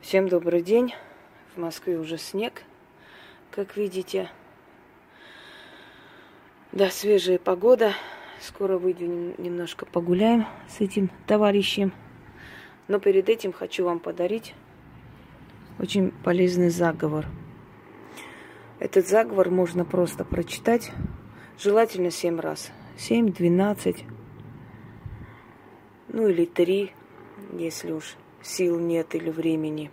Всем добрый день. В Москве уже снег, как видите. Да, свежая погода. Скоро выйдем немножко погуляем с этим товарищем. Но перед этим хочу вам подарить очень полезный заговор. Этот заговор можно просто прочитать, желательно семь раз. Семь, двенадцать, ну или три, если уж сил нет или времени.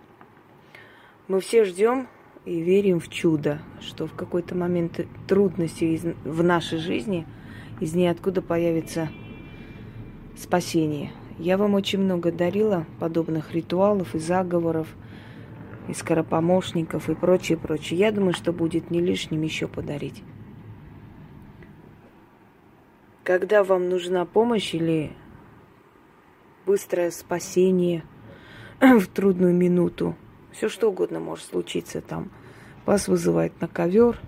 Мы все ждем и верим в чудо, что в какой-то момент трудности в нашей жизни из ниоткуда появится спасение. Я вам очень много дарила подобных ритуалов и заговоров, и скоропомощников и прочее, прочее. Я думаю, что будет не лишним еще подарить. Когда вам нужна помощь или быстрое спасение – в трудную минуту. Все что угодно может случиться там. Вас вызывает на ковер,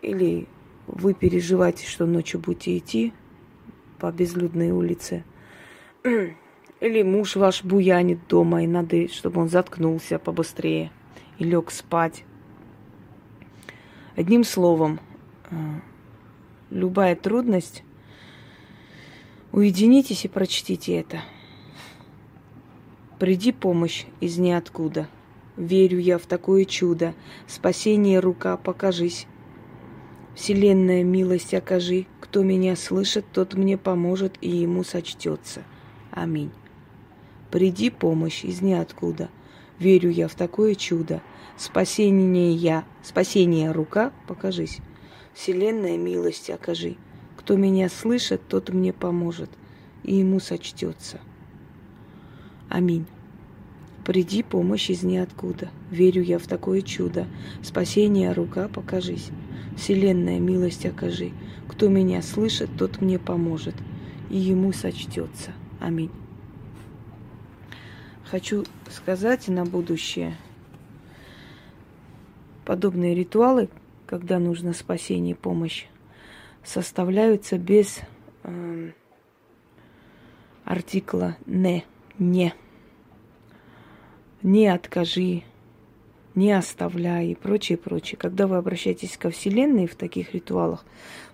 или вы переживаете, что ночью будете идти по безлюдной улице, или муж ваш буянит дома, и надо, чтобы он заткнулся побыстрее и лег спать. Одним словом, э, любая трудность, уединитесь и прочтите это. Приди помощь из ниоткуда. Верю я в такое чудо. Спасение рука, покажись. Вселенная милость окажи. Кто меня слышит, тот мне поможет и ему сочтется. Аминь. Приди помощь из ниоткуда. Верю я в такое чудо. Спасение я, спасение рука, покажись. Вселенная милость окажи. Кто меня слышит, тот мне поможет, и ему сочтется. Аминь. Приди помощь из ниоткуда. Верю я в такое чудо. Спасение рука покажись. Вселенная милость окажи. Кто меня слышит, тот мне поможет. И ему сочтется. Аминь. Хочу сказать на будущее. Подобные ритуалы, когда нужно спасение и помощь, составляются без э, артикла «не», «не» не откажи, не оставляй и прочее, прочее. Когда вы обращаетесь ко Вселенной в таких ритуалах,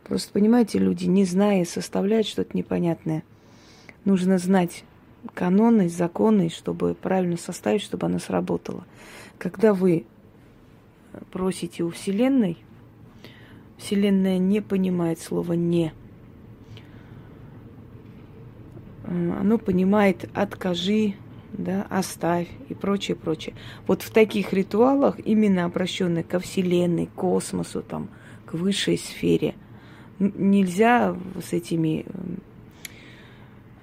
просто понимаете, люди, не зная, составляют что-то непонятное. Нужно знать каноны, законы, чтобы правильно составить, чтобы она сработала. Когда вы просите у Вселенной, Вселенная не понимает слово «не». Оно понимает «откажи», да, оставь и прочее, прочее. Вот в таких ритуалах, именно обращенных ко Вселенной, к космосу, там, к высшей сфере, нельзя с этими,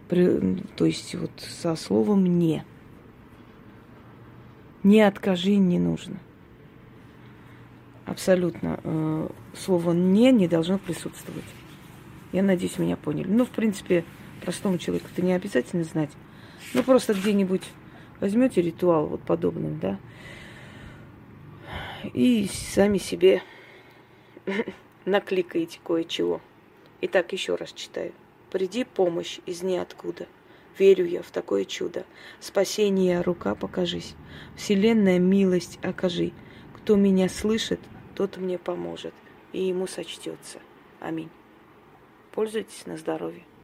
то есть вот со словом «не». Не откажи не нужно. Абсолютно. Э, слово «не» не должно присутствовать. Я надеюсь, меня поняли. Ну, в принципе, простому человеку это не обязательно знать. Ну, просто где-нибудь возьмете ритуал вот подобный, да, и сами себе накликаете кое-чего. Итак, еще раз читаю. Приди помощь из ниоткуда. Верю я в такое чудо. Спасение рука покажись. Вселенная милость окажи. Кто меня слышит, тот мне поможет, и ему сочтется. Аминь. Пользуйтесь на здоровье.